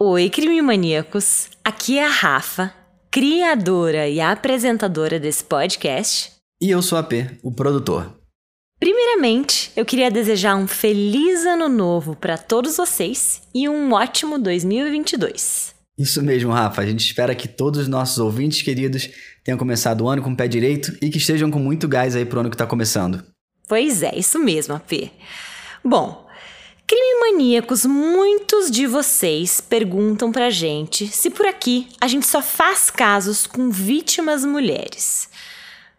Oi, crime maníacos! Aqui é a Rafa, criadora e apresentadora desse podcast. E eu sou a P, o produtor. Primeiramente, eu queria desejar um feliz ano novo para todos vocês e um ótimo 2022. Isso mesmo, Rafa. A gente espera que todos os nossos ouvintes queridos tenham começado o ano com o pé direito e que estejam com muito gás aí pro ano que está começando. Pois é, isso mesmo, AP. Bom, crime maníacos, muitos de vocês perguntam pra gente se por aqui a gente só faz casos com vítimas mulheres.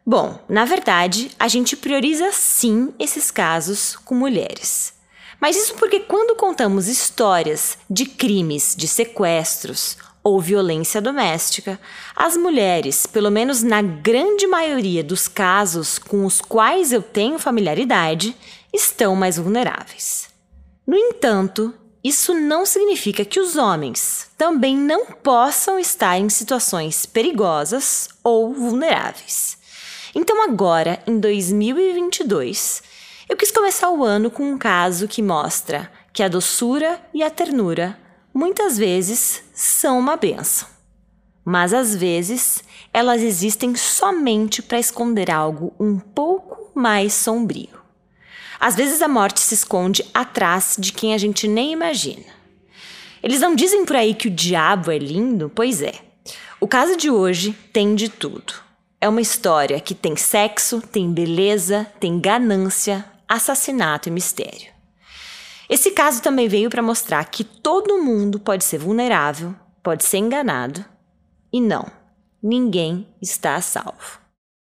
Bom, na verdade, a gente prioriza sim esses casos com mulheres. Mas isso porque quando contamos histórias de crimes, de sequestros ou violência doméstica, as mulheres, pelo menos na grande maioria dos casos com os quais eu tenho familiaridade, estão mais vulneráveis. No entanto, isso não significa que os homens também não possam estar em situações perigosas ou vulneráveis. Então, agora, em 2022, eu quis começar o ano com um caso que mostra que a doçura e a ternura muitas vezes são uma benção. Mas às vezes elas existem somente para esconder algo um pouco mais sombrio. Às vezes a morte se esconde atrás de quem a gente nem imagina. Eles não dizem por aí que o diabo é lindo? Pois é. O caso de hoje tem de tudo. É uma história que tem sexo, tem beleza, tem ganância, assassinato e mistério. Esse caso também veio para mostrar que todo mundo pode ser vulnerável, pode ser enganado e não, ninguém está a salvo.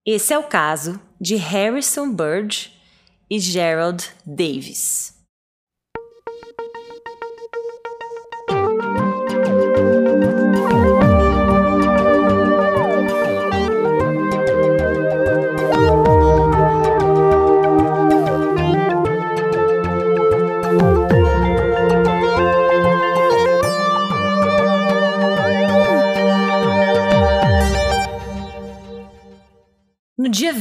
Esse é o caso de Harrison Burge e Gerald Davis. No dia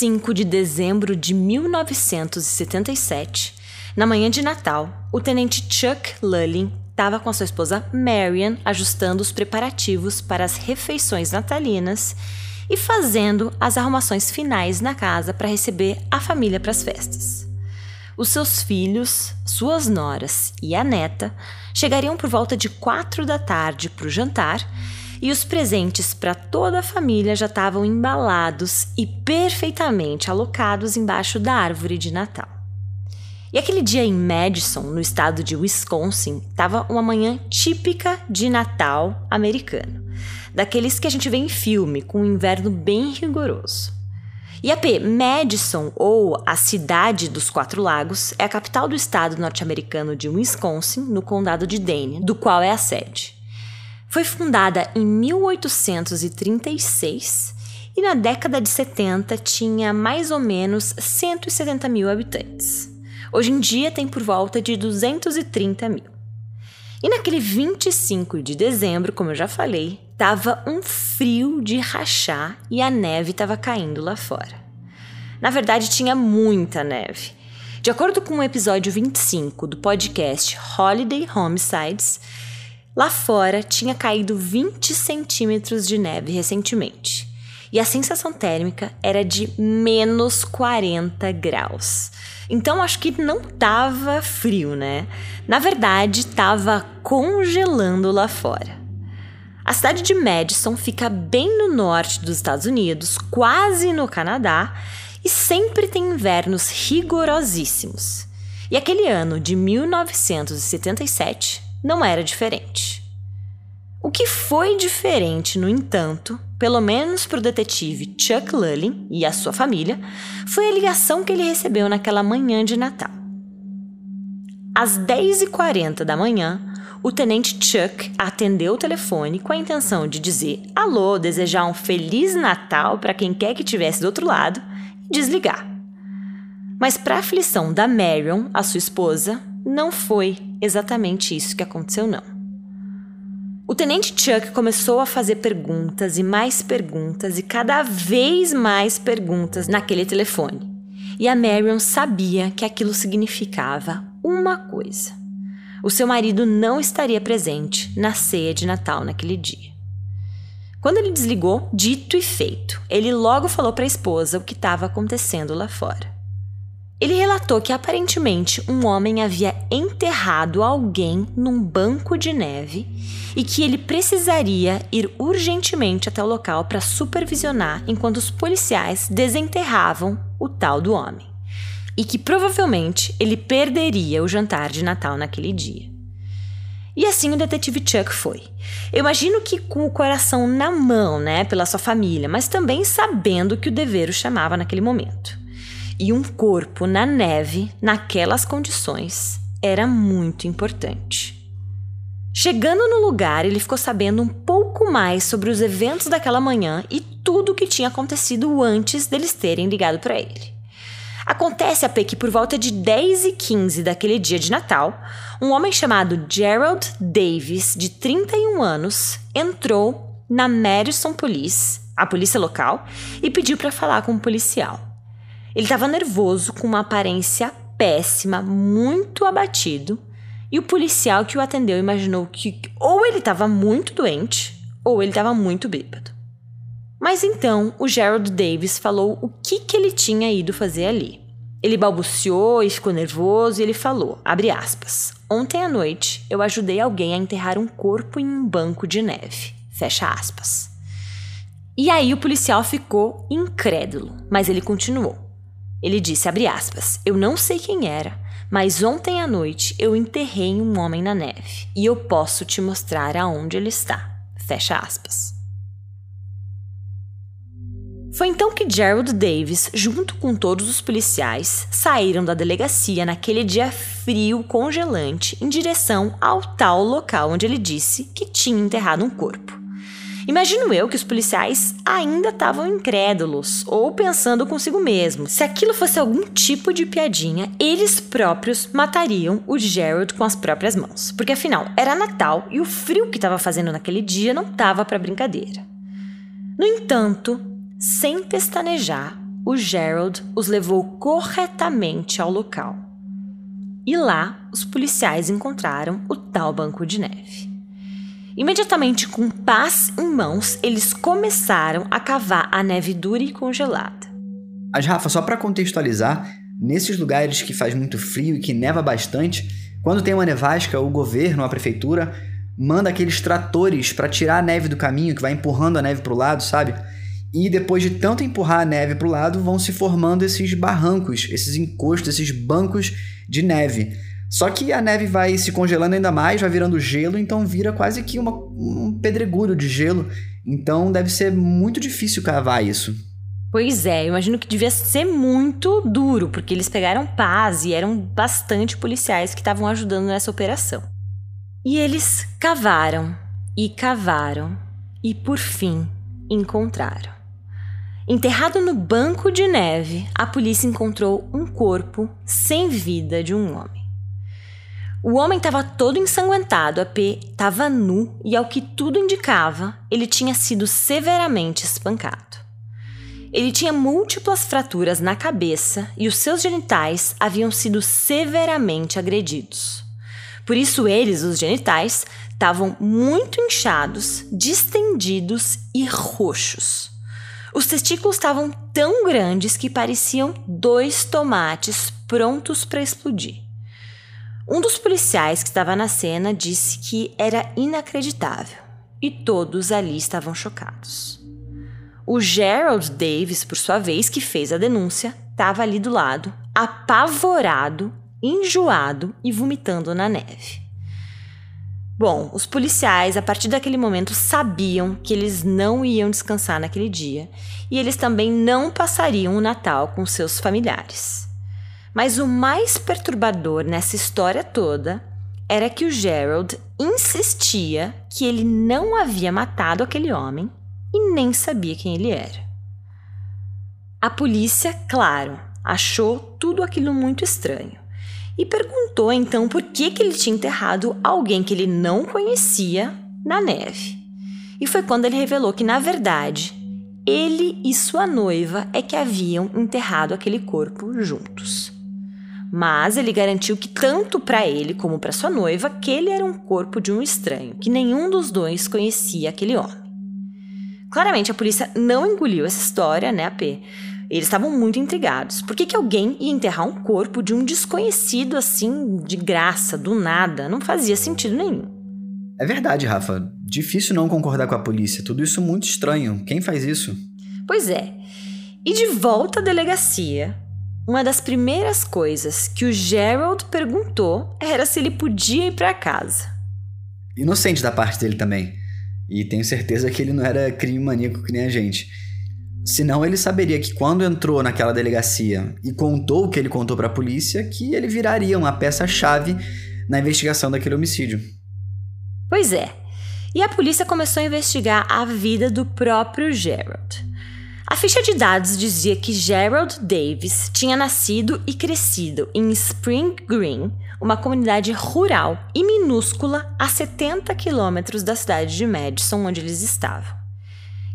25 de dezembro de 1977, na manhã de Natal, o tenente Chuck Lullin estava com sua esposa Marian ajustando os preparativos para as refeições natalinas e fazendo as arrumações finais na casa para receber a família para as festas. Os seus filhos, suas noras e a neta chegariam por volta de quatro da tarde para o jantar e os presentes para toda a família já estavam embalados e perfeitamente alocados embaixo da árvore de Natal. E aquele dia em Madison, no estado de Wisconsin, estava uma manhã típica de Natal americano, daqueles que a gente vê em filme, com um inverno bem rigoroso. E a P, Madison, ou a Cidade dos Quatro Lagos, é a capital do estado norte-americano de Wisconsin, no condado de Dane, do qual é a sede. Foi fundada em 1836 e na década de 70 tinha mais ou menos 170 mil habitantes. Hoje em dia tem por volta de 230 mil. E naquele 25 de dezembro, como eu já falei, tava um frio de rachar e a neve estava caindo lá fora. Na verdade, tinha muita neve. De acordo com o episódio 25 do podcast Holiday Homicides, Lá fora tinha caído 20 centímetros de neve recentemente e a sensação térmica era de menos 40 graus. Então acho que não tava frio, né? Na verdade, tava congelando lá fora. A cidade de Madison fica bem no norte dos Estados Unidos, quase no Canadá, e sempre tem invernos rigorosíssimos. E aquele ano de 1977 não era diferente. O que foi diferente, no entanto, pelo menos para o detetive Chuck Lullin e a sua família, foi a ligação que ele recebeu naquela manhã de Natal. Às 10h40 da manhã, o tenente Chuck atendeu o telefone com a intenção de dizer alô, desejar um Feliz Natal para quem quer que estivesse do outro lado e desligar. Mas, para aflição da Marion, a sua esposa, não foi exatamente isso que aconteceu, não. O tenente Chuck começou a fazer perguntas e mais perguntas e cada vez mais perguntas naquele telefone. E a Marion sabia que aquilo significava uma coisa. O seu marido não estaria presente na ceia de Natal naquele dia. Quando ele desligou, dito e feito, ele logo falou para a esposa o que estava acontecendo lá fora. Ele relatou que aparentemente um homem havia enterrado alguém num banco de neve e que ele precisaria ir urgentemente até o local para supervisionar enquanto os policiais desenterravam o tal do homem. E que provavelmente ele perderia o jantar de Natal naquele dia. E assim o detetive Chuck foi. Eu imagino que com o coração na mão, né, pela sua família, mas também sabendo que o dever o chamava naquele momento e um corpo na neve, naquelas condições, era muito importante. Chegando no lugar, ele ficou sabendo um pouco mais sobre os eventos daquela manhã e tudo o que tinha acontecido antes deles terem ligado para ele. Acontece, AP, que por volta de 10 e 15 daquele dia de Natal, um homem chamado Gerald Davis, de 31 anos, entrou na Madison Police, a polícia local, e pediu para falar com um policial. Ele estava nervoso, com uma aparência péssima, muito abatido, e o policial que o atendeu imaginou que ou ele estava muito doente ou ele estava muito bêbado. Mas então o Gerald Davis falou o que, que ele tinha ido fazer ali. Ele balbuciou e ficou nervoso e ele falou, abre aspas, Ontem à noite eu ajudei alguém a enterrar um corpo em um banco de neve. Fecha aspas. E aí o policial ficou incrédulo, mas ele continuou. Ele disse, aspas, eu não sei quem era, mas ontem à noite eu enterrei um homem na neve e eu posso te mostrar aonde ele está. Fecha aspas. Foi então que Gerald Davis, junto com todos os policiais, saíram da delegacia naquele dia frio, congelante, em direção ao tal local onde ele disse que tinha enterrado um corpo. Imagino eu que os policiais ainda estavam incrédulos ou pensando consigo mesmo. Se aquilo fosse algum tipo de piadinha, eles próprios matariam o Gerald com as próprias mãos. Porque afinal, era Natal e o frio que estava fazendo naquele dia não estava para brincadeira. No entanto, sem pestanejar, o Gerald os levou corretamente ao local. E lá, os policiais encontraram o tal banco de neve. Imediatamente, com paz em mãos, eles começaram a cavar a neve dura e congelada. Mas, Rafa, só para contextualizar, nesses lugares que faz muito frio e que neva bastante, quando tem uma nevasca, o governo, a prefeitura, manda aqueles tratores para tirar a neve do caminho, que vai empurrando a neve para o lado, sabe? E depois de tanto empurrar a neve para o lado, vão se formando esses barrancos, esses encostos, esses bancos de neve. Só que a neve vai se congelando ainda mais, vai virando gelo, então vira quase que uma, um pedregulho de gelo. Então deve ser muito difícil cavar isso. Pois é, imagino que devia ser muito duro, porque eles pegaram paz e eram bastante policiais que estavam ajudando nessa operação. E eles cavaram e cavaram e por fim encontraram. Enterrado no banco de neve, a polícia encontrou um corpo sem vida de um homem. O homem estava todo ensanguentado, a P estava nu e, ao que tudo indicava, ele tinha sido severamente espancado. Ele tinha múltiplas fraturas na cabeça e os seus genitais haviam sido severamente agredidos. Por isso, eles, os genitais, estavam muito inchados, distendidos e roxos. Os testículos estavam tão grandes que pareciam dois tomates prontos para explodir. Um dos policiais que estava na cena disse que era inacreditável e todos ali estavam chocados. O Gerald Davis, por sua vez, que fez a denúncia, estava ali do lado, apavorado, enjoado e vomitando na neve. Bom, os policiais, a partir daquele momento, sabiam que eles não iam descansar naquele dia e eles também não passariam o Natal com seus familiares. Mas o mais perturbador nessa história toda era que o Gerald insistia que ele não havia matado aquele homem e nem sabia quem ele era. A polícia, claro, achou tudo aquilo muito estranho e perguntou então por que, que ele tinha enterrado alguém que ele não conhecia na neve. E foi quando ele revelou que, na verdade, ele e sua noiva é que haviam enterrado aquele corpo juntos. Mas ele garantiu que tanto para ele como para sua noiva, que ele era um corpo de um estranho, que nenhum dos dois conhecia aquele homem. Claramente a polícia não engoliu essa história, né, AP? Eles estavam muito intrigados. Por que, que alguém ia enterrar um corpo de um desconhecido assim, de graça, do nada? Não fazia sentido nenhum. É verdade, Rafa. Difícil não concordar com a polícia. Tudo isso muito estranho. Quem faz isso? Pois é. E de volta à delegacia, uma das primeiras coisas que o Gerald perguntou era se ele podia ir para casa. Inocente da parte dele também. E tenho certeza que ele não era crime maníaco que nem a gente. Senão ele saberia que quando entrou naquela delegacia e contou o que ele contou para a polícia, que ele viraria uma peça-chave na investigação daquele homicídio. Pois é. E a polícia começou a investigar a vida do próprio Gerald. A ficha de dados dizia que Gerald Davis tinha nascido e crescido em Spring Green, uma comunidade rural e minúscula a 70 quilômetros da cidade de Madison, onde eles estavam.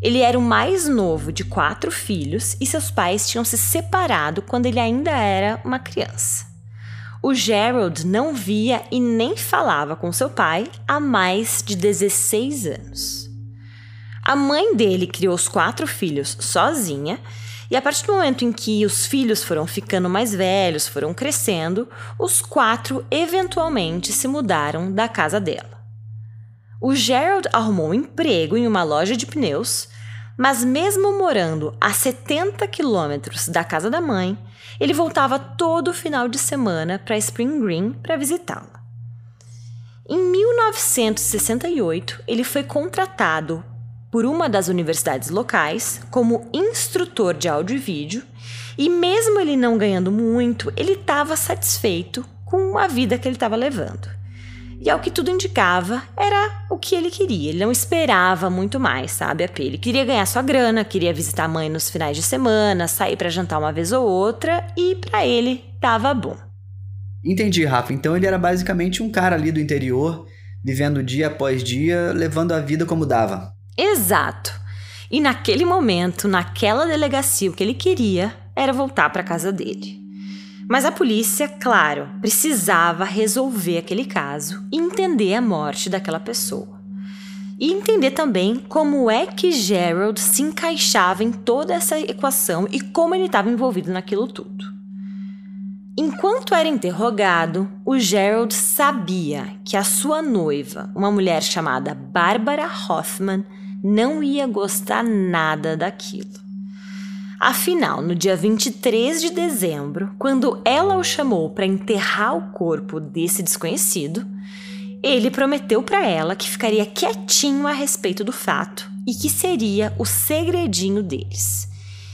Ele era o mais novo de quatro filhos e seus pais tinham se separado quando ele ainda era uma criança. O Gerald não via e nem falava com seu pai há mais de 16 anos. A mãe dele criou os quatro filhos sozinha, e a partir do momento em que os filhos foram ficando mais velhos, foram crescendo, os quatro eventualmente se mudaram da casa dela. O Gerald arrumou um emprego em uma loja de pneus, mas mesmo morando a 70 quilômetros da casa da mãe, ele voltava todo final de semana para Spring Green para visitá-la. Em 1968, ele foi contratado por uma das universidades locais como instrutor de áudio e vídeo, e mesmo ele não ganhando muito, ele estava satisfeito com a vida que ele estava levando. E ao que tudo indicava, era o que ele queria. Ele não esperava muito mais, sabe, AP? Ele queria ganhar sua grana, queria visitar a mãe nos finais de semana, sair para jantar uma vez ou outra, e para ele tava bom. Entendi, Rafa. Então ele era basicamente um cara ali do interior, vivendo dia após dia, levando a vida como dava. Exato. E naquele momento, naquela delegacia, o que ele queria era voltar para casa dele. Mas a polícia, claro, precisava resolver aquele caso e entender a morte daquela pessoa. E entender também como é que Gerald se encaixava em toda essa equação e como ele estava envolvido naquilo tudo. Enquanto era interrogado, o Gerald sabia que a sua noiva, uma mulher chamada Barbara Hoffman, não ia gostar nada daquilo. Afinal, no dia 23 de dezembro, quando ela o chamou para enterrar o corpo desse desconhecido, ele prometeu para ela que ficaria quietinho a respeito do fato e que seria o segredinho deles.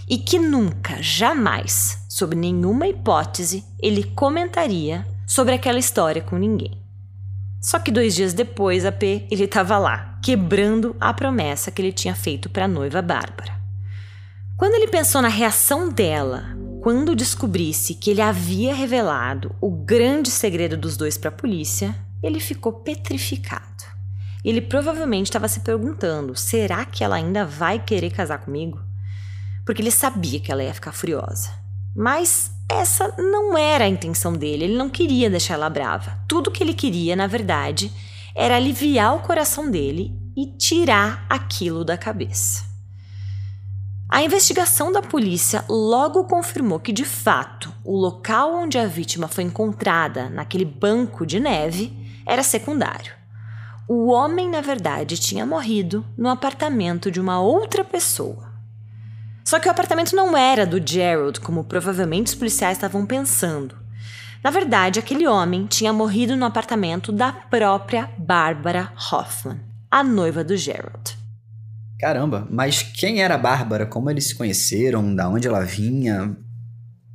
E que nunca, jamais, sob nenhuma hipótese, ele comentaria sobre aquela história com ninguém. Só que dois dias depois, a P, ele estava lá, quebrando a promessa que ele tinha feito para a noiva Bárbara. Quando ele pensou na reação dela quando descobrisse que ele havia revelado o grande segredo dos dois para a polícia, ele ficou petrificado. Ele provavelmente estava se perguntando: será que ela ainda vai querer casar comigo? Porque ele sabia que ela ia ficar furiosa. Mas essa não era a intenção dele, ele não queria deixar ela brava. Tudo que ele queria, na verdade, era aliviar o coração dele e tirar aquilo da cabeça. A investigação da polícia logo confirmou que, de fato, o local onde a vítima foi encontrada, naquele banco de neve, era secundário. O homem, na verdade, tinha morrido no apartamento de uma outra pessoa. Só que o apartamento não era do Gerald, como provavelmente os policiais estavam pensando. Na verdade, aquele homem tinha morrido no apartamento da própria Barbara Hoffman, a noiva do Gerald. Caramba, mas quem era a Bárbara? Como eles se conheceram? Da onde ela vinha?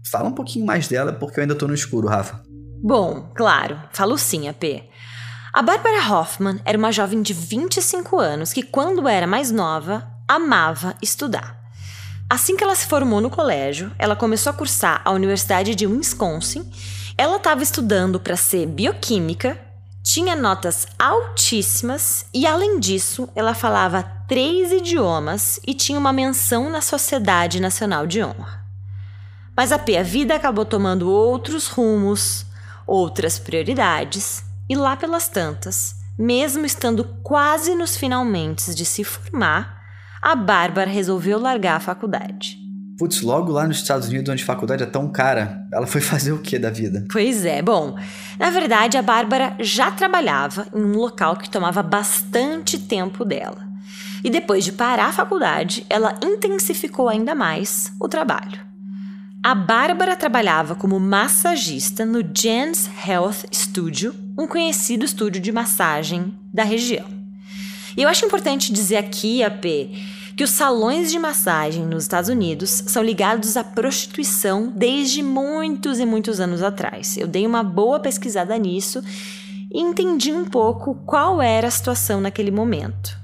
Fala um pouquinho mais dela, porque eu ainda tô no escuro, Rafa. Bom, claro, falo sim, AP. A Bárbara Hoffman era uma jovem de 25 anos que, quando era mais nova, amava estudar. Assim que ela se formou no colégio, ela começou a cursar a Universidade de Wisconsin. Ela estava estudando para ser bioquímica tinha notas altíssimas e, além disso, ela falava três idiomas e tinha uma menção na Sociedade Nacional de Honra. Mas a P, a vida acabou tomando outros rumos, outras prioridades, e lá pelas tantas, mesmo estando quase nos finalmente de se formar, a Bárbara resolveu largar a faculdade. Putz, logo lá nos Estados Unidos, onde a faculdade é tão cara, ela foi fazer o que da vida? Pois é, bom, na verdade a Bárbara já trabalhava em um local que tomava bastante tempo dela. E depois de parar a faculdade, ela intensificou ainda mais o trabalho. A Bárbara trabalhava como massagista no Jen's Health Studio, um conhecido estúdio de massagem da região. E eu acho importante dizer aqui, AP, que os salões de massagem nos Estados Unidos são ligados à prostituição desde muitos e muitos anos atrás. Eu dei uma boa pesquisada nisso e entendi um pouco qual era a situação naquele momento.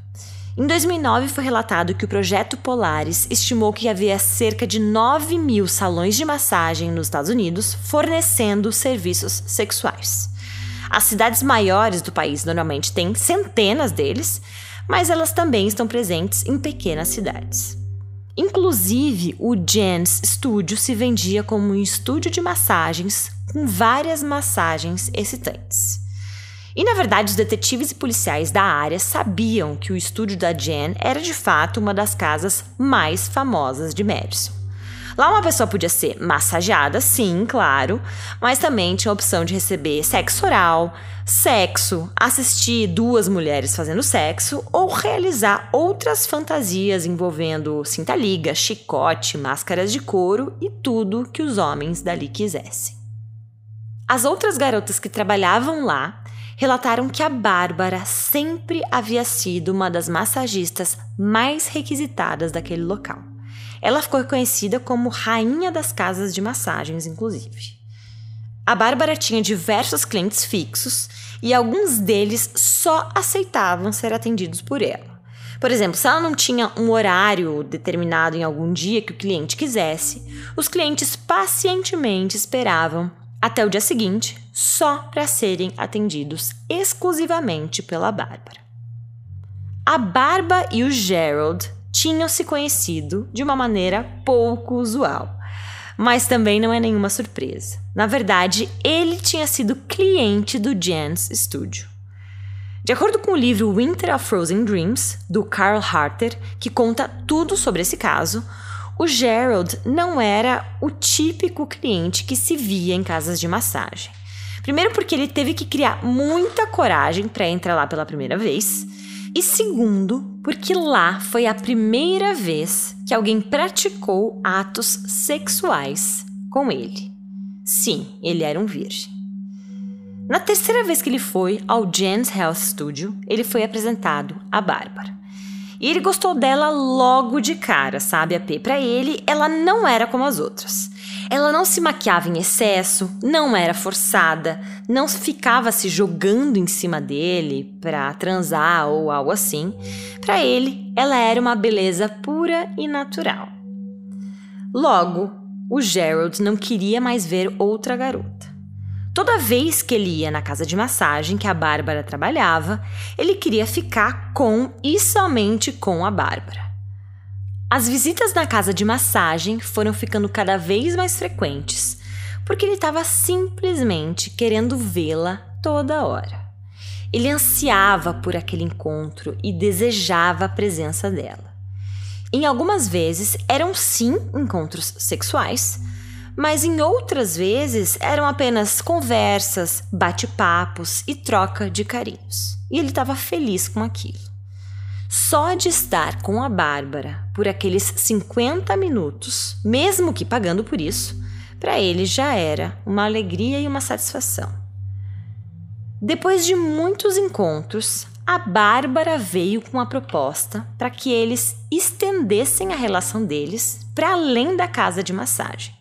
Em 2009 foi relatado que o projeto Polaris estimou que havia cerca de 9 mil salões de massagem nos Estados Unidos fornecendo serviços sexuais. As cidades maiores do país normalmente têm centenas deles, mas elas também estão presentes em pequenas cidades. Inclusive, o Jen's Studio se vendia como um estúdio de massagens com várias massagens excitantes. E na verdade, os detetives e policiais da área sabiam que o estúdio da Jen era de fato uma das casas mais famosas de Madison. Lá uma pessoa podia ser massageada, sim, claro, mas também tinha a opção de receber sexo oral, sexo, assistir duas mulheres fazendo sexo ou realizar outras fantasias envolvendo cinta-liga, chicote, máscaras de couro e tudo que os homens dali quisessem. As outras garotas que trabalhavam lá relataram que a Bárbara sempre havia sido uma das massagistas mais requisitadas daquele local. Ela ficou conhecida como rainha das casas de massagens, inclusive. A Bárbara tinha diversos clientes fixos e alguns deles só aceitavam ser atendidos por ela. Por exemplo, se ela não tinha um horário determinado em algum dia que o cliente quisesse, os clientes pacientemente esperavam até o dia seguinte só para serem atendidos exclusivamente pela Bárbara. A Barba e o Gerald tinham se conhecido de uma maneira pouco usual. Mas também não é nenhuma surpresa. Na verdade, ele tinha sido cliente do Jen's Studio. De acordo com o livro Winter of Frozen Dreams, do Carl Harter, que conta tudo sobre esse caso, o Gerald não era o típico cliente que se via em casas de massagem. Primeiro, porque ele teve que criar muita coragem para entrar lá pela primeira vez. E segundo, porque lá foi a primeira vez que alguém praticou atos sexuais com ele. Sim, ele era um virgem. Na terceira vez que ele foi ao Jen's Health Studio, ele foi apresentado a Bárbara. E ele gostou dela logo de cara, sabe, AP? Para ele, ela não era como as outras. Ela não se maquiava em excesso, não era forçada, não ficava se jogando em cima dele para transar ou algo assim. Para ele, ela era uma beleza pura e natural. Logo, o Gerald não queria mais ver outra garota. Toda vez que ele ia na casa de massagem que a Bárbara trabalhava, ele queria ficar com e somente com a Bárbara. As visitas na casa de massagem foram ficando cada vez mais frequentes, porque ele estava simplesmente querendo vê-la toda hora. Ele ansiava por aquele encontro e desejava a presença dela. Em algumas vezes eram sim encontros sexuais, mas em outras vezes eram apenas conversas, bate-papos e troca de carinhos. E ele estava feliz com aquilo. Só de estar com a Bárbara por aqueles 50 minutos, mesmo que pagando por isso, para ele já era uma alegria e uma satisfação. Depois de muitos encontros, a Bárbara veio com a proposta para que eles estendessem a relação deles para além da casa de massagem.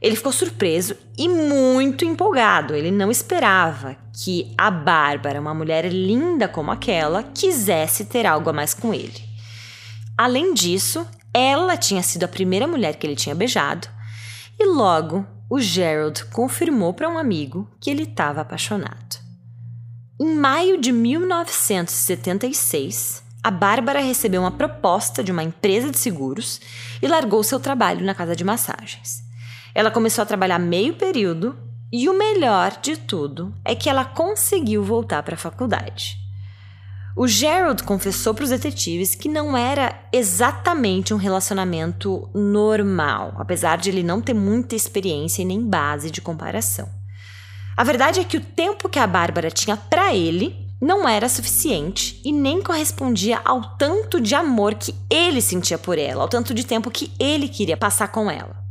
Ele ficou surpreso e muito empolgado. Ele não esperava que a Bárbara, uma mulher linda como aquela, quisesse ter algo a mais com ele. Além disso, ela tinha sido a primeira mulher que ele tinha beijado, e logo o Gerald confirmou para um amigo que ele estava apaixonado. Em maio de 1976, a Bárbara recebeu uma proposta de uma empresa de seguros e largou seu trabalho na casa de massagens. Ela começou a trabalhar meio período e o melhor de tudo é que ela conseguiu voltar para a faculdade. O Gerald confessou para os detetives que não era exatamente um relacionamento normal, apesar de ele não ter muita experiência e nem base de comparação. A verdade é que o tempo que a Bárbara tinha para ele não era suficiente e nem correspondia ao tanto de amor que ele sentia por ela, ao tanto de tempo que ele queria passar com ela.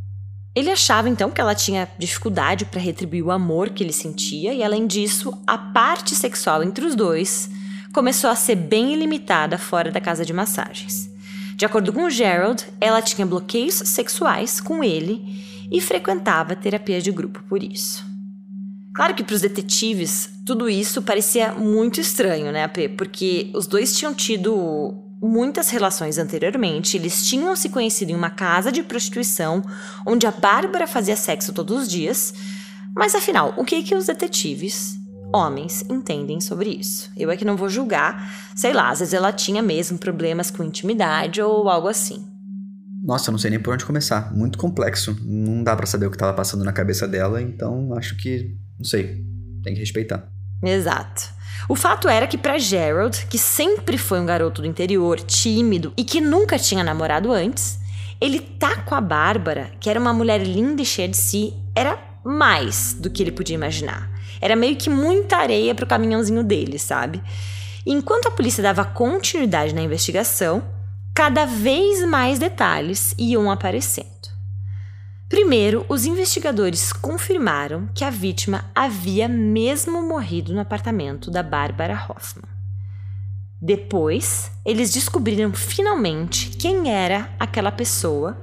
Ele achava então que ela tinha dificuldade para retribuir o amor que ele sentia, e além disso, a parte sexual entre os dois começou a ser bem ilimitada fora da casa de massagens. De acordo com Gerald, ela tinha bloqueios sexuais com ele e frequentava terapia de grupo por isso. Claro que para os detetives tudo isso parecia muito estranho, né, AP? Porque os dois tinham tido muitas relações anteriormente, eles tinham se conhecido em uma casa de prostituição onde a Bárbara fazia sexo todos os dias. Mas afinal, o que que os detetives, homens, entendem sobre isso? Eu é que não vou julgar, sei lá, às vezes ela tinha mesmo problemas com intimidade ou algo assim. Nossa, eu não sei nem por onde começar. Muito complexo. Não dá para saber o que estava passando na cabeça dela, então acho que, não sei, tem que respeitar. Exato. O fato era que para Gerald, que sempre foi um garoto do interior, tímido e que nunca tinha namorado antes, ele tá com a Bárbara, que era uma mulher linda e cheia de si, era mais do que ele podia imaginar. Era meio que muita areia pro caminhãozinho dele, sabe? Enquanto a polícia dava continuidade na investigação, cada vez mais detalhes iam aparecendo. Primeiro, os investigadores confirmaram que a vítima havia mesmo morrido no apartamento da Bárbara Hoffman. Depois, eles descobriram finalmente quem era aquela pessoa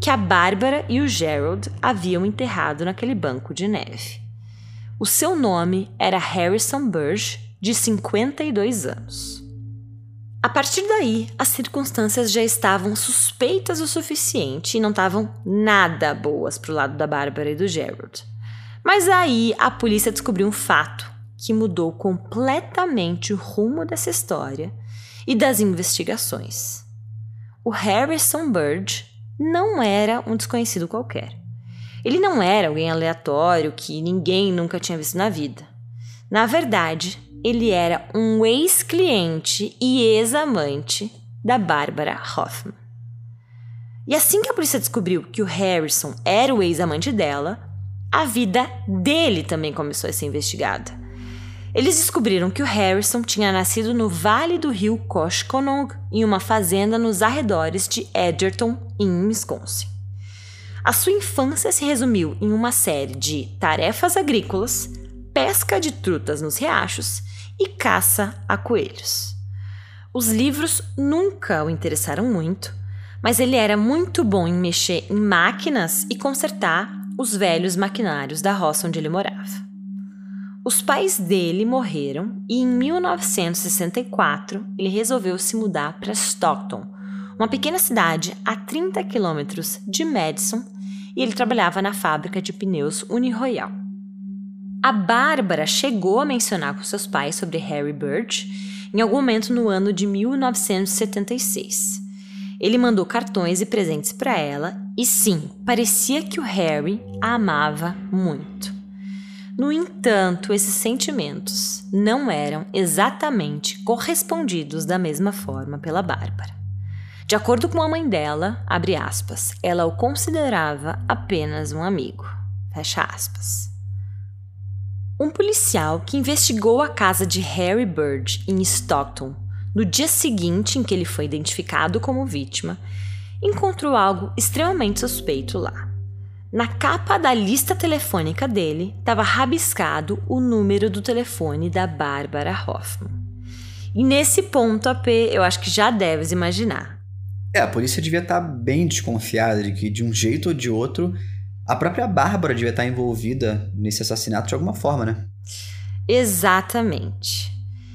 que a Bárbara e o Gerald haviam enterrado naquele banco de neve. O seu nome era Harrison Burge, de 52 anos. A partir daí, as circunstâncias já estavam suspeitas o suficiente e não estavam nada boas pro lado da Bárbara e do Gerald. Mas aí a polícia descobriu um fato que mudou completamente o rumo dessa história e das investigações. O Harrison Bird não era um desconhecido qualquer. Ele não era alguém aleatório que ninguém nunca tinha visto na vida. Na verdade, ele era um ex-cliente e ex-amante da Bárbara Hoffman. E assim que a polícia descobriu que o Harrison era o ex-amante dela, a vida dele também começou a ser investigada. Eles descobriram que o Harrison tinha nascido no vale do rio Koshkonong, em uma fazenda nos arredores de Edgerton, em Wisconsin. A sua infância se resumiu em uma série de tarefas agrícolas, pesca de trutas nos riachos e caça a coelhos. Os livros nunca o interessaram muito, mas ele era muito bom em mexer em máquinas e consertar os velhos maquinários da roça onde ele morava. Os pais dele morreram e em 1964 ele resolveu se mudar para Stockton, uma pequena cidade a 30 quilômetros de Madison, e ele trabalhava na fábrica de pneus Uniroyal. A Bárbara chegou a mencionar com seus pais sobre Harry Birch em algum momento no ano de 1976. Ele mandou cartões e presentes para ela, e sim, parecia que o Harry a amava muito. No entanto, esses sentimentos não eram exatamente correspondidos da mesma forma pela Bárbara. De acordo com a mãe dela, abre aspas, ela o considerava apenas um amigo. Fecha aspas. Um policial que investigou a casa de Harry Bird em Stockton no dia seguinte em que ele foi identificado como vítima, encontrou algo extremamente suspeito lá. Na capa da lista telefônica dele estava rabiscado o número do telefone da Bárbara Hoffman. E nesse ponto, AP, eu acho que já deves imaginar. É, a polícia devia estar tá bem desconfiada de que, de um jeito ou de outro, a própria Bárbara devia estar envolvida nesse assassinato de alguma forma, né? Exatamente.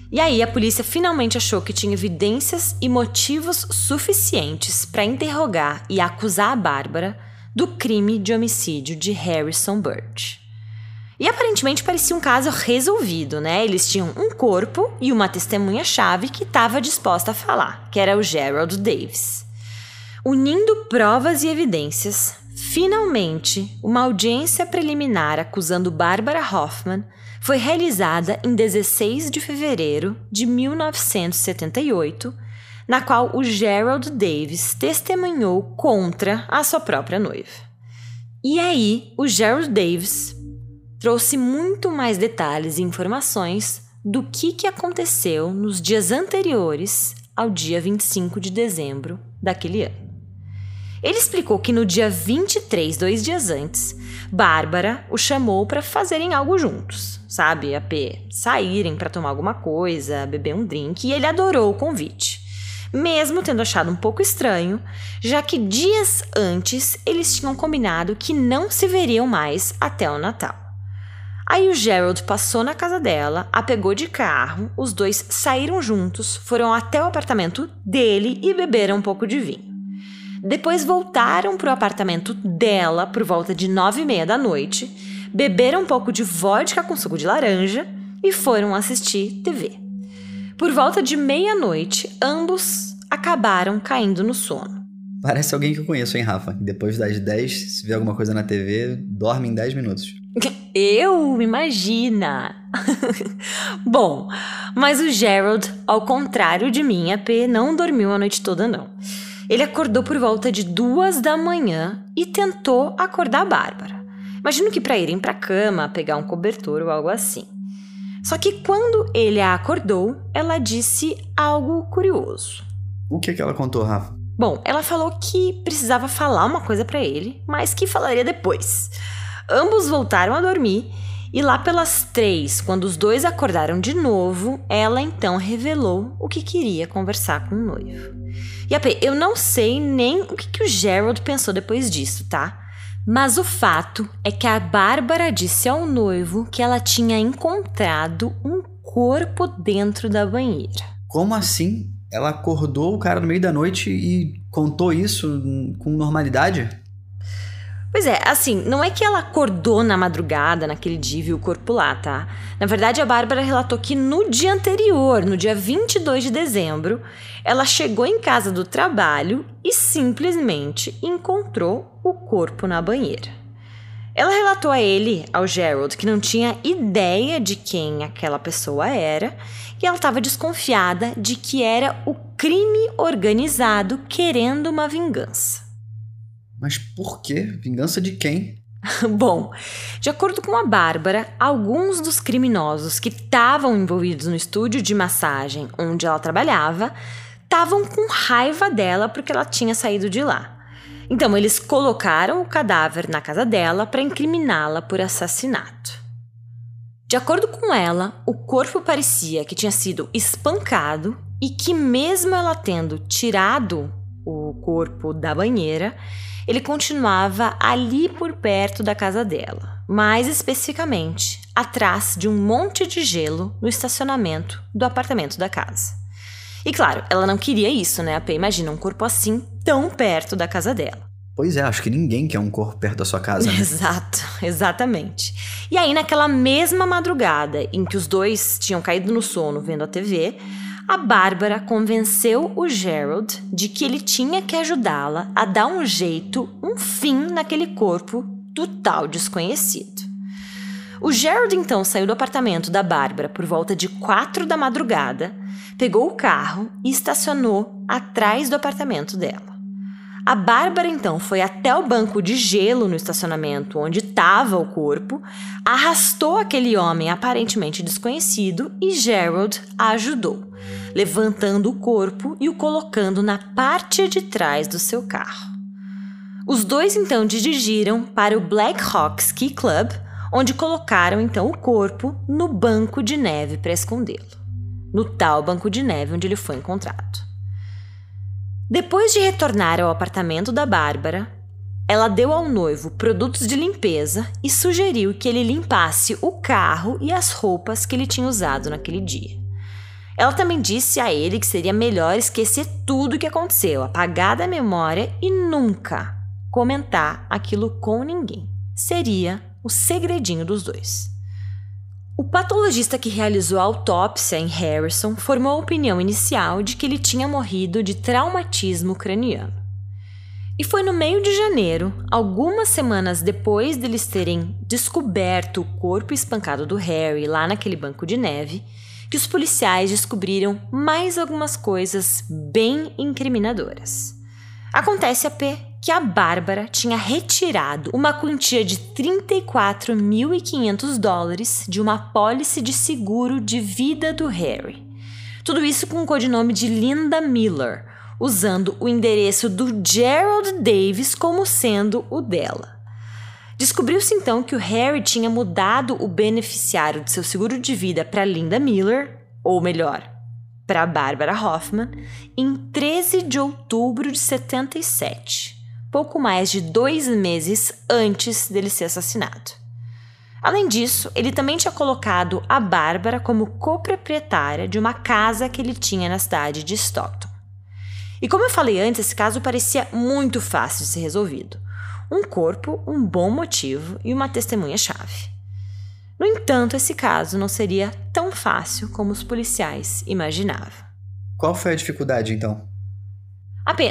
E aí a polícia finalmente achou que tinha evidências e motivos suficientes para interrogar e acusar a Bárbara do crime de homicídio de Harrison Birch. E aparentemente parecia um caso resolvido, né? Eles tinham um corpo e uma testemunha-chave que estava disposta a falar, que era o Gerald Davis. Unindo provas e evidências, Finalmente, uma audiência preliminar acusando Barbara Hoffman foi realizada em 16 de fevereiro de 1978, na qual o Gerald Davis testemunhou contra a sua própria noiva. E aí, o Gerald Davis trouxe muito mais detalhes e informações do que, que aconteceu nos dias anteriores ao dia 25 de dezembro daquele ano. Ele explicou que no dia 23, dois dias antes, Bárbara o chamou para fazerem algo juntos, sabe? A P, saírem para tomar alguma coisa, beber um drink, e ele adorou o convite. Mesmo tendo achado um pouco estranho, já que dias antes eles tinham combinado que não se veriam mais até o Natal. Aí o Gerald passou na casa dela, a pegou de carro, os dois saíram juntos, foram até o apartamento dele e beberam um pouco de vinho. Depois voltaram para o apartamento dela por volta de nove e meia da noite, beberam um pouco de vodka com suco de laranja e foram assistir TV. Por volta de meia-noite, ambos acabaram caindo no sono. Parece alguém que eu conheço, hein, Rafa? Depois das 10, se vê alguma coisa na TV, dorme em 10 minutos. Eu? Imagina! Bom, mas o Gerald, ao contrário de mim, a P, não dormiu a noite toda, não. Ele acordou por volta de duas da manhã e tentou acordar a Bárbara. Imagino que para irem para a cama, pegar um cobertor ou algo assim. Só que quando ele a acordou, ela disse algo curioso. O que, é que ela contou, Rafa? Bom, ela falou que precisava falar uma coisa para ele, mas que falaria depois. Ambos voltaram a dormir e lá pelas três, quando os dois acordaram de novo, ela então revelou o que queria conversar com o noivo. E AP, eu não sei nem o que, que o Gerald pensou depois disso, tá? Mas o fato é que a Bárbara disse ao noivo que ela tinha encontrado um corpo dentro da banheira. Como assim? Ela acordou o cara no meio da noite e contou isso com normalidade? Pois é, assim, não é que ela acordou na madrugada naquele dia viu o corpo lá, tá? Na verdade, a Bárbara relatou que no dia anterior, no dia 22 de dezembro, ela chegou em casa do trabalho e simplesmente encontrou o corpo na banheira. Ela relatou a ele, ao Gerald, que não tinha ideia de quem aquela pessoa era e ela estava desconfiada de que era o crime organizado querendo uma vingança. Mas por quê? Vingança de quem? Bom, de acordo com a Bárbara, alguns dos criminosos que estavam envolvidos no estúdio de massagem onde ela trabalhava estavam com raiva dela porque ela tinha saído de lá. Então, eles colocaram o cadáver na casa dela para incriminá-la por assassinato. De acordo com ela, o corpo parecia que tinha sido espancado e que, mesmo ela tendo tirado o corpo da banheira, ele continuava ali por perto da casa dela, mais especificamente atrás de um monte de gelo no estacionamento do apartamento da casa. E claro, ela não queria isso, né? A P imagina um corpo assim tão perto da casa dela. Pois é, acho que ninguém quer um corpo perto da sua casa, né? Exato, exatamente. E aí, naquela mesma madrugada em que os dois tinham caído no sono vendo a TV, a Bárbara convenceu o Gerald de que ele tinha que ajudá-la a dar um jeito, um fim naquele corpo do tal desconhecido. O Gerald então saiu do apartamento da Bárbara por volta de quatro da madrugada, pegou o carro e estacionou atrás do apartamento dela. A Bárbara então foi até o banco de gelo no estacionamento onde estava o corpo, arrastou aquele homem aparentemente desconhecido e Gerald a ajudou, levantando o corpo e o colocando na parte de trás do seu carro. Os dois então dirigiram para o Black Hawk Ski Club, onde colocaram então o corpo no banco de neve para escondê-lo, no tal banco de neve onde ele foi encontrado. Depois de retornar ao apartamento da Bárbara, ela deu ao noivo produtos de limpeza e sugeriu que ele limpasse o carro e as roupas que ele tinha usado naquele dia. Ela também disse a ele que seria melhor esquecer tudo o que aconteceu, apagar da memória e nunca comentar aquilo com ninguém. Seria o segredinho dos dois. O patologista que realizou a autópsia em Harrison formou a opinião inicial de que ele tinha morrido de traumatismo craniano. E foi no meio de janeiro, algumas semanas depois deles terem descoberto o corpo espancado do Harry lá naquele banco de neve, que os policiais descobriram mais algumas coisas bem incriminadoras. Acontece a P que a Bárbara tinha retirado uma quantia de 34.500 dólares de uma pólice de seguro de vida do Harry. Tudo isso com o codinome de Linda Miller, usando o endereço do Gerald Davis como sendo o dela. Descobriu-se então que o Harry tinha mudado o beneficiário de seu seguro de vida para Linda Miller, ou melhor, para Barbara Hoffman, em 13 de outubro de 77, pouco mais de dois meses antes dele ser assassinado. Além disso, ele também tinha colocado a Bárbara como coproprietária de uma casa que ele tinha na cidade de Stockton. E como eu falei antes, esse caso parecia muito fácil de ser resolvido. Um corpo, um bom motivo e uma testemunha-chave. No entanto, esse caso não seria tão fácil como os policiais imaginavam. Qual foi a dificuldade então?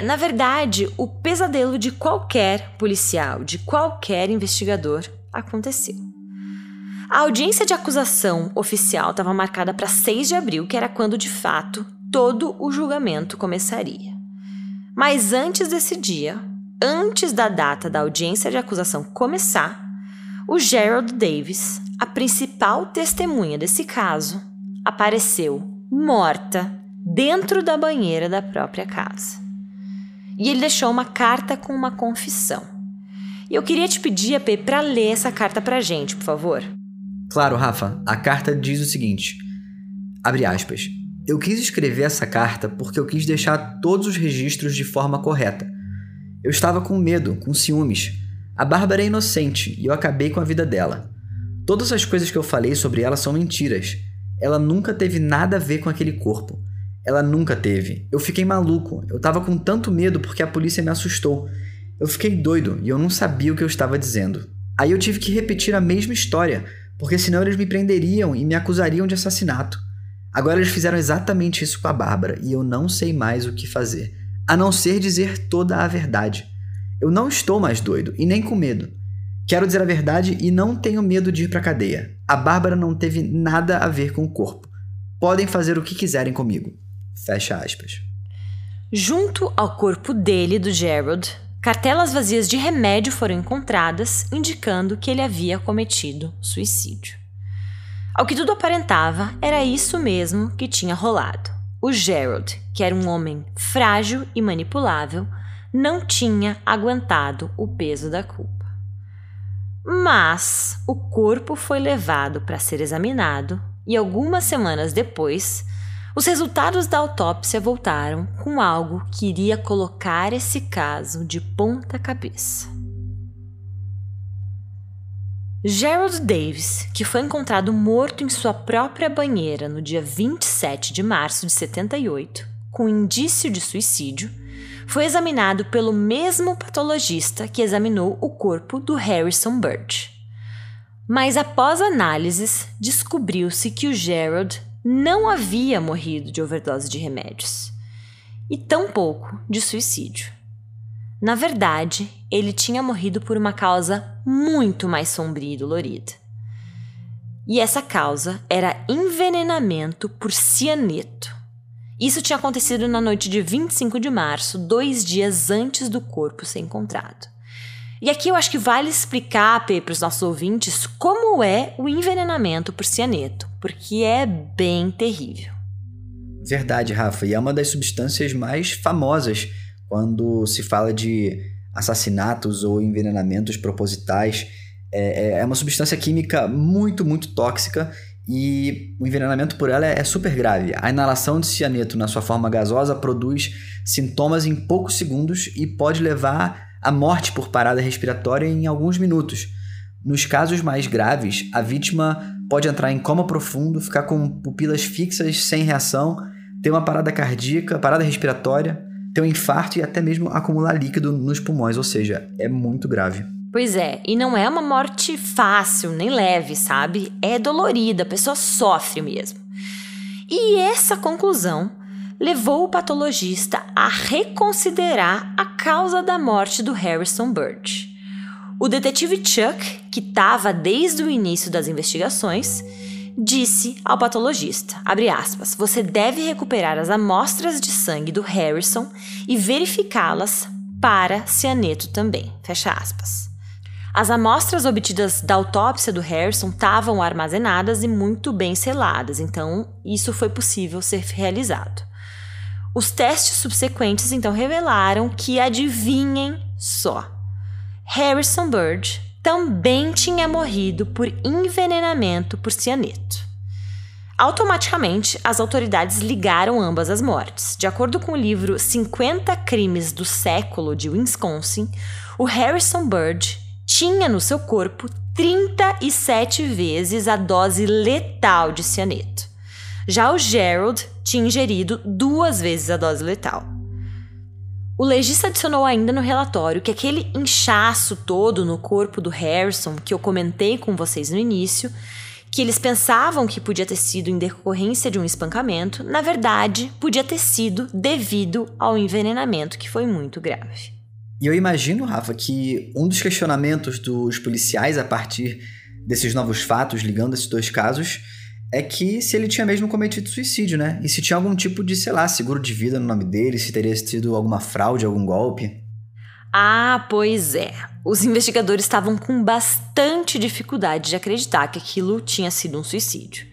Na verdade, o pesadelo de qualquer policial, de qualquer investigador, aconteceu. A audiência de acusação oficial estava marcada para 6 de abril, que era quando de fato todo o julgamento começaria. Mas antes desse dia, antes da data da audiência de acusação começar, o Gerald Davis, a principal testemunha desse caso, apareceu morta dentro da banheira da própria casa. E ele deixou uma carta com uma confissão. E eu queria te pedir, AP, para ler essa carta pra gente, por favor. Claro, Rafa. A carta diz o seguinte: abre aspas. Eu quis escrever essa carta porque eu quis deixar todos os registros de forma correta. Eu estava com medo, com ciúmes. A Bárbara é inocente e eu acabei com a vida dela. Todas as coisas que eu falei sobre ela são mentiras. Ela nunca teve nada a ver com aquele corpo. Ela nunca teve. Eu fiquei maluco. Eu estava com tanto medo porque a polícia me assustou. Eu fiquei doido e eu não sabia o que eu estava dizendo. Aí eu tive que repetir a mesma história, porque senão eles me prenderiam e me acusariam de assassinato. Agora eles fizeram exatamente isso com a Bárbara e eu não sei mais o que fazer, a não ser dizer toda a verdade. Eu não estou mais doido e nem com medo. Quero dizer a verdade e não tenho medo de ir para cadeia. A Bárbara não teve nada a ver com o corpo. Podem fazer o que quiserem comigo. Fecha aspas. Junto ao corpo dele, do Gerald, cartelas vazias de remédio foram encontradas, indicando que ele havia cometido suicídio. Ao que tudo aparentava, era isso mesmo que tinha rolado. O Gerald, que era um homem frágil e manipulável, não tinha aguentado o peso da culpa. Mas o corpo foi levado para ser examinado e algumas semanas depois, os resultados da autópsia voltaram com algo que iria colocar esse caso de ponta cabeça. Gerald Davis, que foi encontrado morto em sua própria banheira no dia 27 de março de 78, com indício de suicídio, foi examinado pelo mesmo patologista que examinou o corpo do Harrison Birch. Mas após análises, descobriu-se que o Gerald não havia morrido de overdose de remédios, e tampouco de suicídio. Na verdade, ele tinha morrido por uma causa muito mais sombria e dolorida. E essa causa era envenenamento por cianeto. Isso tinha acontecido na noite de 25 de março, dois dias antes do corpo ser encontrado. E aqui eu acho que vale explicar para os nossos ouvintes como é o envenenamento por cianeto, porque é bem terrível. Verdade, Rafa, e é uma das substâncias mais famosas quando se fala de assassinatos ou envenenamentos propositais. É, é, é uma substância química muito, muito tóxica e o envenenamento por ela é, é super grave. A inalação de cianeto na sua forma gasosa produz sintomas em poucos segundos e pode levar à morte por parada respiratória em alguns minutos. Nos casos mais graves, a vítima pode entrar em coma profundo, ficar com pupilas fixas sem reação, ter uma parada cardíaca, parada respiratória ter um infarto e até mesmo acumular líquido nos pulmões, ou seja, é muito grave. Pois é, e não é uma morte fácil, nem leve, sabe? É dolorida, a pessoa sofre mesmo. E essa conclusão levou o patologista a reconsiderar a causa da morte do Harrison Bird. O detetive Chuck, que estava desde o início das investigações, disse ao patologista, aspas, você deve recuperar as amostras de sangue do Harrison e verificá-las para cianeto também, fecha aspas. As amostras obtidas da autópsia do Harrison estavam armazenadas e muito bem seladas, então isso foi possível ser realizado. Os testes subsequentes então revelaram que, adivinhem só, Harrison Bird também tinha morrido por envenenamento por cianeto. Automaticamente, as autoridades ligaram ambas as mortes. De acordo com o livro 50 Crimes do Século de Wisconsin, o Harrison Bird tinha no seu corpo 37 vezes a dose letal de cianeto. Já o Gerald tinha ingerido duas vezes a dose letal. O legista adicionou ainda no relatório que aquele inchaço todo no corpo do Harrison, que eu comentei com vocês no início, que eles pensavam que podia ter sido em decorrência de um espancamento, na verdade, podia ter sido devido ao envenenamento, que foi muito grave. E eu imagino, Rafa, que um dos questionamentos dos policiais a partir desses novos fatos ligando esses dois casos é que se ele tinha mesmo cometido suicídio, né? E se tinha algum tipo de, sei lá, seguro de vida no nome dele, se teria tido alguma fraude, algum golpe. Ah, pois é. Os investigadores estavam com bastante dificuldade de acreditar que aquilo tinha sido um suicídio.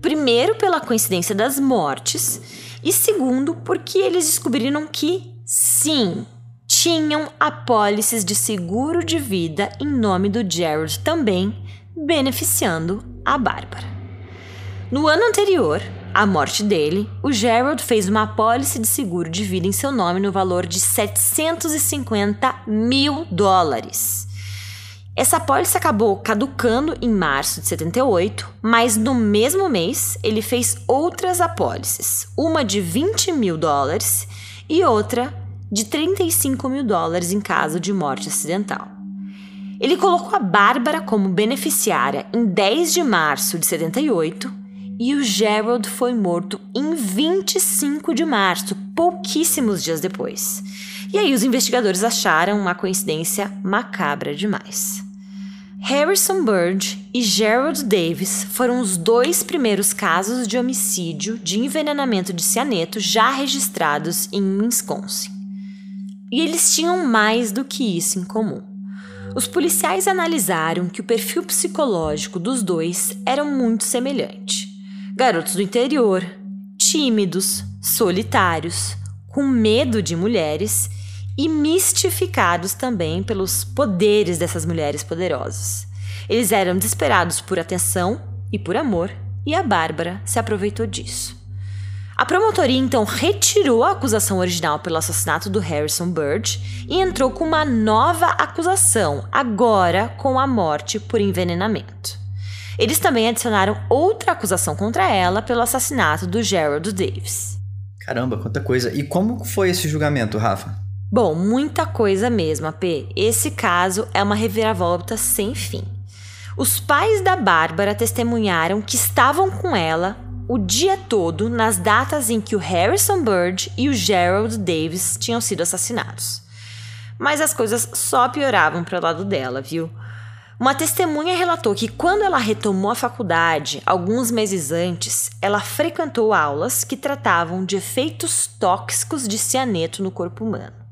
Primeiro, pela coincidência das mortes, e segundo, porque eles descobriram que, sim, tinham apólices de seguro de vida em nome do Jared também, beneficiando a Bárbara. No ano anterior, à morte dele, o Gerald fez uma apólice de seguro de vida em seu nome no valor de 750 mil dólares. Essa apólice acabou caducando em março de 78, mas no mesmo mês ele fez outras apólices, uma de 20 mil dólares e outra de 35 mil dólares em caso de morte acidental. Ele colocou a Bárbara como beneficiária em 10 de março de 78 e o Gerald foi morto em 25 de março, pouquíssimos dias depois. E aí os investigadores acharam uma coincidência macabra demais. Harrison Bird e Gerald Davis foram os dois primeiros casos de homicídio de envenenamento de cianeto já registrados em Wisconsin. E eles tinham mais do que isso em comum. Os policiais analisaram que o perfil psicológico dos dois era muito semelhante garotos do interior, tímidos, solitários, com medo de mulheres e mistificados também pelos poderes dessas mulheres poderosas. Eles eram desesperados por atenção e por amor, e a Bárbara se aproveitou disso. A promotoria então retirou a acusação original pelo assassinato do Harrison Bird e entrou com uma nova acusação, agora com a morte por envenenamento. Eles também adicionaram outra acusação contra ela pelo assassinato do Gerald Davis. Caramba, quanta coisa. E como foi esse julgamento, Rafa? Bom, muita coisa mesmo, AP. Esse caso é uma reviravolta sem fim. Os pais da Bárbara testemunharam que estavam com ela o dia todo nas datas em que o Harrison Bird e o Gerald Davis tinham sido assassinados. Mas as coisas só pioravam para o lado dela, viu? Uma testemunha relatou que quando ela retomou a faculdade, alguns meses antes, ela frequentou aulas que tratavam de efeitos tóxicos de cianeto no corpo humano.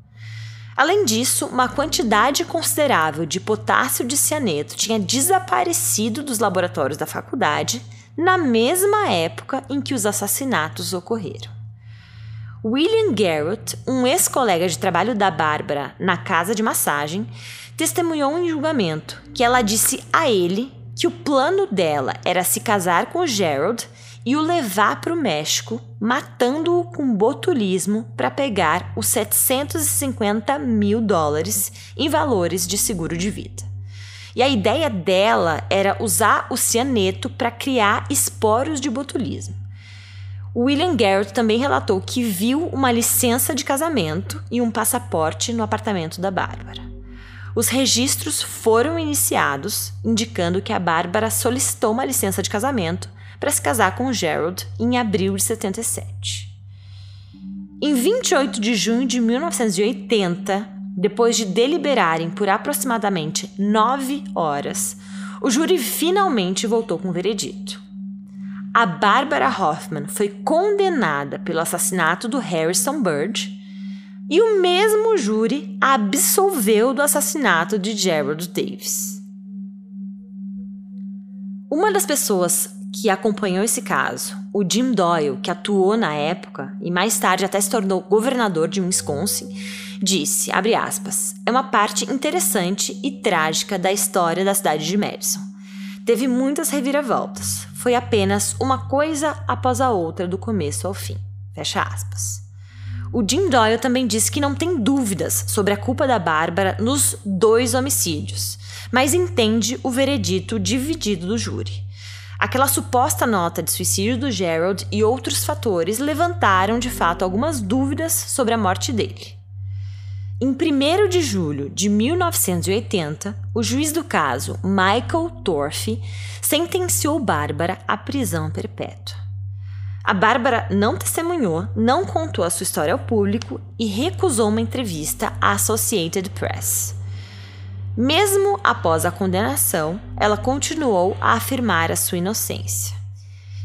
Além disso, uma quantidade considerável de potássio de cianeto tinha desaparecido dos laboratórios da faculdade na mesma época em que os assassinatos ocorreram. William Garrett, um ex-colega de trabalho da Bárbara na casa de massagem, testemunhou em julgamento que ela disse a ele que o plano dela era se casar com Gerald e o levar para o México, matando-o com botulismo para pegar os 750 mil dólares em valores de seguro de vida. E a ideia dela era usar o cianeto para criar esporos de botulismo. William Garrett também relatou que viu uma licença de casamento e um passaporte no apartamento da Bárbara. Os registros foram iniciados, indicando que a Bárbara solicitou uma licença de casamento para se casar com Gerald em abril de 77. Em 28 de junho de 1980, depois de deliberarem por aproximadamente nove horas, o júri finalmente voltou com o veredito. A Barbara Hoffman foi condenada pelo assassinato do Harrison Bird e o mesmo júri a absolveu do assassinato de Gerald Davis. Uma das pessoas que acompanhou esse caso, o Jim Doyle, que atuou na época e mais tarde até se tornou governador de Wisconsin, disse, aspas, é uma parte interessante e trágica da história da cidade de Madison. Teve muitas reviravoltas. Foi apenas uma coisa após a outra do começo ao fim. Fecha aspas. O Jim Doyle também disse que não tem dúvidas sobre a culpa da Bárbara nos dois homicídios, mas entende o veredito dividido do júri. Aquela suposta nota de suicídio do Gerald e outros fatores levantaram de fato algumas dúvidas sobre a morte dele. Em 1 de julho de 1980, o juiz do caso, Michael Torfe, sentenciou Bárbara à prisão perpétua. A Bárbara não testemunhou, não contou a sua história ao público e recusou uma entrevista à Associated Press. Mesmo após a condenação, ela continuou a afirmar a sua inocência.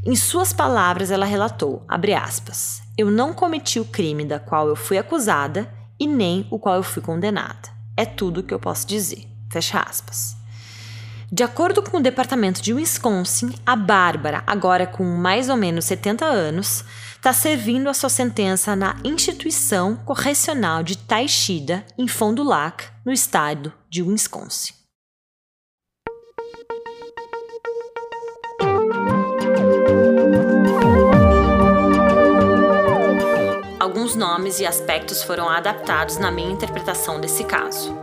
Em suas palavras, ela relatou, aspas, Eu não cometi o crime da qual eu fui acusada e nem o qual eu fui condenada. É tudo o que eu posso dizer. Fecha aspas. De acordo com o departamento de Wisconsin, a Bárbara, agora com mais ou menos 70 anos, está servindo a sua sentença na instituição correcional de Taishida, em Fond du Lac, no estado de Wisconsin. alguns nomes e aspectos foram adaptados na minha interpretação desse caso.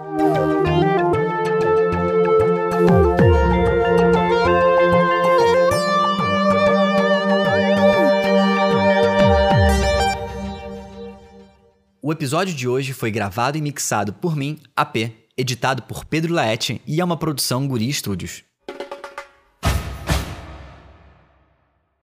O episódio de hoje foi gravado e mixado por mim, AP, editado por Pedro Laete e é uma produção Guri Studios.